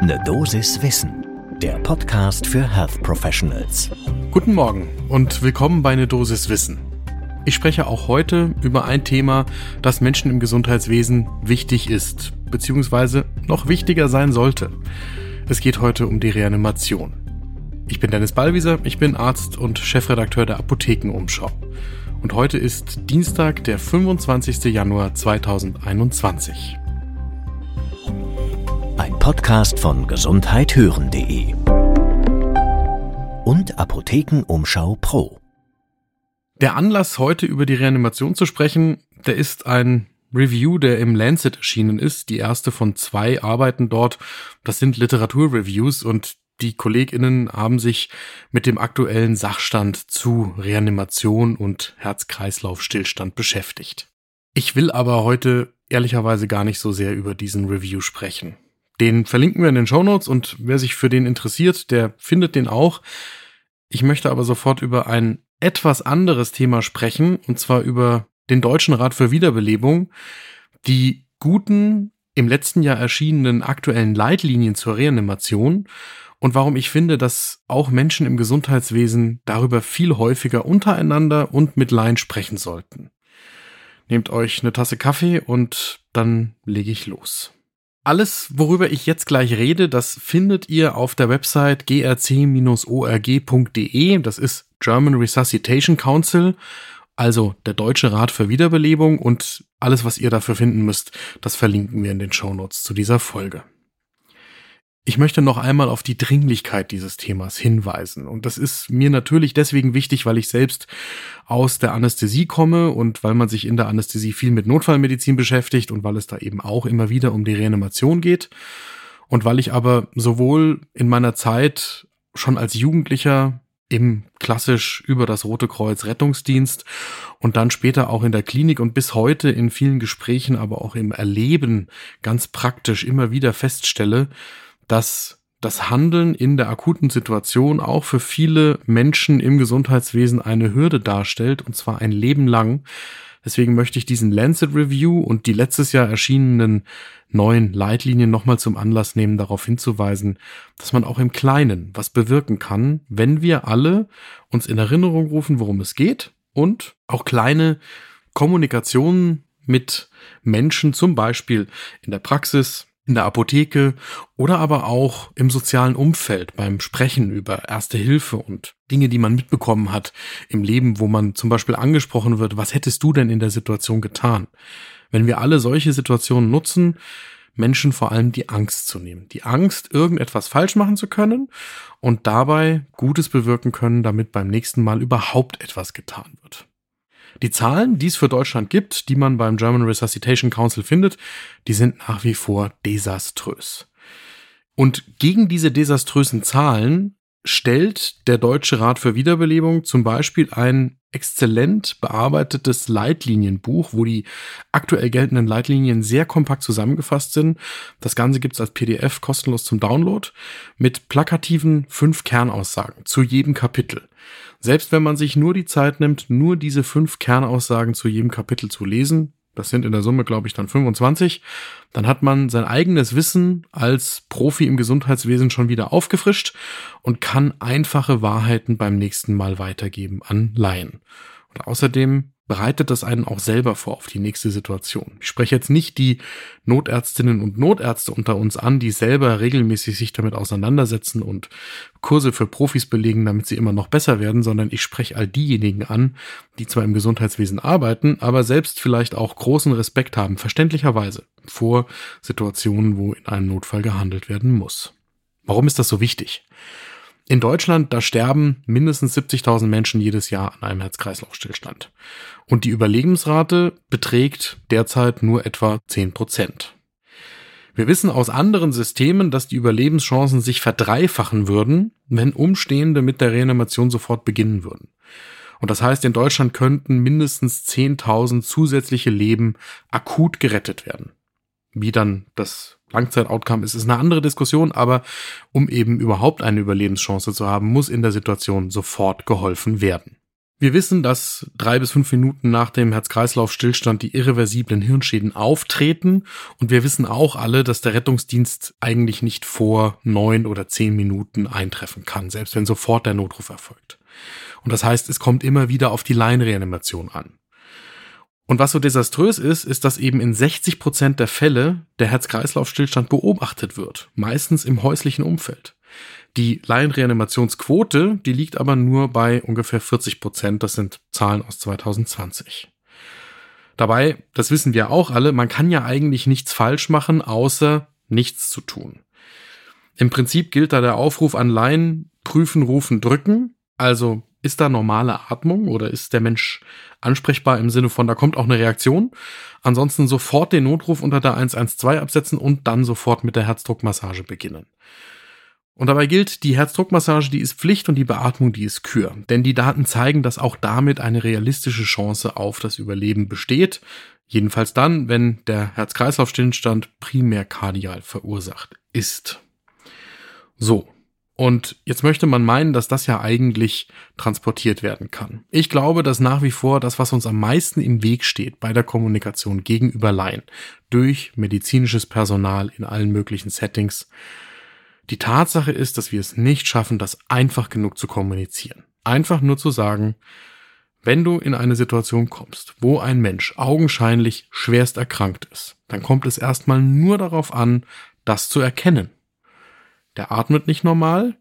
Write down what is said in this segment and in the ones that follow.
Ne Dosis Wissen, der Podcast für Health Professionals. Guten Morgen und willkommen bei Ne Dosis Wissen. Ich spreche auch heute über ein Thema, das Menschen im Gesundheitswesen wichtig ist, beziehungsweise noch wichtiger sein sollte. Es geht heute um die Reanimation. Ich bin Dennis Ballwieser, ich bin Arzt und Chefredakteur der Apothekenumschau. Und heute ist Dienstag, der 25. Januar 2021. Podcast von gesundheithören.de und Apothekenumschau Pro. Der Anlass, heute über die Reanimation zu sprechen, der ist ein Review, der im Lancet erschienen ist, die erste von zwei Arbeiten dort. Das sind Literaturreviews und die KollegInnen haben sich mit dem aktuellen Sachstand zu Reanimation und Herz-Kreislauf-Stillstand beschäftigt. Ich will aber heute ehrlicherweise gar nicht so sehr über diesen Review sprechen. Den verlinken wir in den Show Notes und wer sich für den interessiert, der findet den auch. Ich möchte aber sofort über ein etwas anderes Thema sprechen, und zwar über den Deutschen Rat für Wiederbelebung, die guten, im letzten Jahr erschienenen aktuellen Leitlinien zur Reanimation und warum ich finde, dass auch Menschen im Gesundheitswesen darüber viel häufiger untereinander und mit Laien sprechen sollten. Nehmt euch eine Tasse Kaffee und dann lege ich los. Alles, worüber ich jetzt gleich rede, das findet ihr auf der Website grc-org.de. Das ist German Resuscitation Council, also der Deutsche Rat für Wiederbelebung und alles, was ihr dafür finden müsst, das verlinken wir in den Show Notes zu dieser Folge. Ich möchte noch einmal auf die Dringlichkeit dieses Themas hinweisen. Und das ist mir natürlich deswegen wichtig, weil ich selbst aus der Anästhesie komme und weil man sich in der Anästhesie viel mit Notfallmedizin beschäftigt und weil es da eben auch immer wieder um die Reanimation geht. Und weil ich aber sowohl in meiner Zeit schon als Jugendlicher im klassisch über das Rote Kreuz Rettungsdienst und dann später auch in der Klinik und bis heute in vielen Gesprächen, aber auch im Erleben ganz praktisch immer wieder feststelle, dass das Handeln in der akuten Situation auch für viele Menschen im Gesundheitswesen eine Hürde darstellt, und zwar ein Leben lang. Deswegen möchte ich diesen Lancet Review und die letztes Jahr erschienenen neuen Leitlinien nochmal zum Anlass nehmen, darauf hinzuweisen, dass man auch im Kleinen was bewirken kann, wenn wir alle uns in Erinnerung rufen, worum es geht und auch kleine Kommunikationen mit Menschen, zum Beispiel in der Praxis, in der Apotheke oder aber auch im sozialen Umfeld beim Sprechen über Erste Hilfe und Dinge, die man mitbekommen hat im Leben, wo man zum Beispiel angesprochen wird, was hättest du denn in der Situation getan? Wenn wir alle solche Situationen nutzen, Menschen vor allem die Angst zu nehmen. Die Angst, irgendetwas falsch machen zu können und dabei Gutes bewirken können, damit beim nächsten Mal überhaupt etwas getan wird. Die Zahlen, die es für Deutschland gibt, die man beim German Resuscitation Council findet, die sind nach wie vor desaströs. Und gegen diese desaströsen Zahlen stellt der Deutsche Rat für Wiederbelebung zum Beispiel ein exzellent bearbeitetes Leitlinienbuch, wo die aktuell geltenden Leitlinien sehr kompakt zusammengefasst sind. Das Ganze gibt's als PDF kostenlos zum Download mit plakativen fünf Kernaussagen zu jedem Kapitel. Selbst wenn man sich nur die Zeit nimmt, nur diese fünf Kernaussagen zu jedem Kapitel zu lesen, das sind in der Summe, glaube ich, dann 25, dann hat man sein eigenes Wissen als Profi im Gesundheitswesen schon wieder aufgefrischt und kann einfache Wahrheiten beim nächsten Mal weitergeben an Laien. Und außerdem bereitet das einen auch selber vor auf die nächste Situation. Ich spreche jetzt nicht die Notärztinnen und Notärzte unter uns an, die selber regelmäßig sich damit auseinandersetzen und Kurse für Profis belegen, damit sie immer noch besser werden, sondern ich spreche all diejenigen an, die zwar im Gesundheitswesen arbeiten, aber selbst vielleicht auch großen Respekt haben, verständlicherweise, vor Situationen, wo in einem Notfall gehandelt werden muss. Warum ist das so wichtig? In Deutschland, da sterben mindestens 70.000 Menschen jedes Jahr an einem Herz-Kreislauf-Stillstand. Und die Überlebensrate beträgt derzeit nur etwa 10 Prozent. Wir wissen aus anderen Systemen, dass die Überlebenschancen sich verdreifachen würden, wenn Umstehende mit der Reanimation sofort beginnen würden. Und das heißt, in Deutschland könnten mindestens 10.000 zusätzliche Leben akut gerettet werden. Wie dann das Langzeit-Outcome ist, ist eine andere Diskussion, aber um eben überhaupt eine Überlebenschance zu haben, muss in der Situation sofort geholfen werden. Wir wissen, dass drei bis fünf Minuten nach dem Herz-Kreislauf-Stillstand die irreversiblen Hirnschäden auftreten. Und wir wissen auch alle, dass der Rettungsdienst eigentlich nicht vor neun oder zehn Minuten eintreffen kann, selbst wenn sofort der Notruf erfolgt. Und das heißt, es kommt immer wieder auf die Laienreanimation an. Und was so desaströs ist, ist, dass eben in 60 Prozent der Fälle der Herz-Kreislauf-Stillstand beobachtet wird, meistens im häuslichen Umfeld. Die Laienreanimationsquote, die liegt aber nur bei ungefähr 40 Prozent. Das sind Zahlen aus 2020. Dabei, das wissen wir auch alle, man kann ja eigentlich nichts falsch machen, außer nichts zu tun. Im Prinzip gilt da der Aufruf an Laien, prüfen, rufen, drücken. Also ist da normale Atmung oder ist der Mensch ansprechbar im Sinne von, da kommt auch eine Reaktion. Ansonsten sofort den Notruf unter der 112 absetzen und dann sofort mit der Herzdruckmassage beginnen. Und dabei gilt, die Herzdruckmassage, die ist Pflicht und die Beatmung, die ist Kür. Denn die Daten zeigen, dass auch damit eine realistische Chance auf das Überleben besteht. Jedenfalls dann, wenn der Herz-Kreislauf-Stillstand primär kardial verursacht ist. So. Und jetzt möchte man meinen, dass das ja eigentlich transportiert werden kann. Ich glaube, dass nach wie vor das, was uns am meisten im Weg steht bei der Kommunikation gegenüber Laien durch medizinisches Personal in allen möglichen Settings, die Tatsache ist, dass wir es nicht schaffen, das einfach genug zu kommunizieren. Einfach nur zu sagen, wenn du in eine Situation kommst, wo ein Mensch augenscheinlich schwerst erkrankt ist, dann kommt es erstmal nur darauf an, das zu erkennen. Der atmet nicht normal,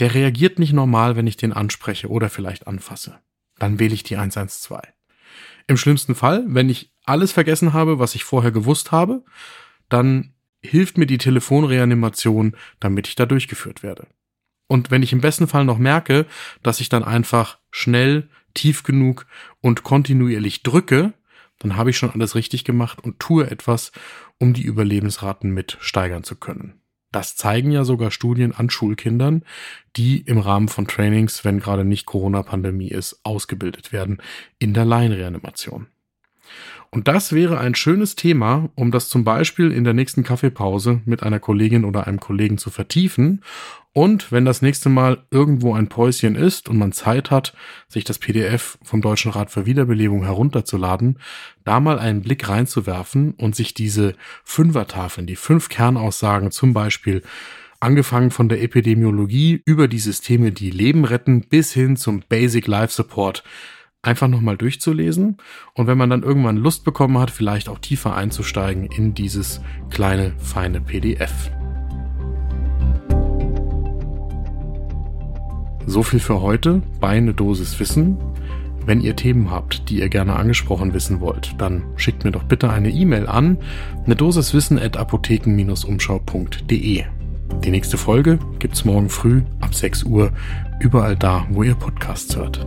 der reagiert nicht normal, wenn ich den anspreche oder vielleicht anfasse. Dann wähle ich die 112. Im schlimmsten Fall, wenn ich alles vergessen habe, was ich vorher gewusst habe, dann hilft mir die Telefonreanimation, damit ich da durchgeführt werde. Und wenn ich im besten Fall noch merke, dass ich dann einfach schnell, tief genug und kontinuierlich drücke, dann habe ich schon alles richtig gemacht und tue etwas, um die Überlebensraten mit steigern zu können. Das zeigen ja sogar Studien an Schulkindern, die im Rahmen von Trainings, wenn gerade nicht Corona-Pandemie ist, ausgebildet werden in der Laienreanimation. Und das wäre ein schönes Thema, um das zum Beispiel in der nächsten Kaffeepause mit einer Kollegin oder einem Kollegen zu vertiefen. Und wenn das nächste Mal irgendwo ein Päuschen ist und man Zeit hat, sich das PDF vom Deutschen Rat für Wiederbelebung herunterzuladen, da mal einen Blick reinzuwerfen und sich diese Fünfertafeln, die fünf Kernaussagen zum Beispiel angefangen von der Epidemiologie über die Systeme, die Leben retten, bis hin zum Basic Life Support einfach nochmal durchzulesen und wenn man dann irgendwann Lust bekommen hat, vielleicht auch tiefer einzusteigen in dieses kleine, feine PDF. So viel für heute bei eine Dosis Wissen. Wenn ihr Themen habt, die ihr gerne angesprochen wissen wollt, dann schickt mir doch bitte eine E-Mail an eine Dosis Wissen at apotheken-umschau.de. Die nächste Folge gibt's morgen früh ab 6 Uhr überall da, wo ihr Podcasts hört.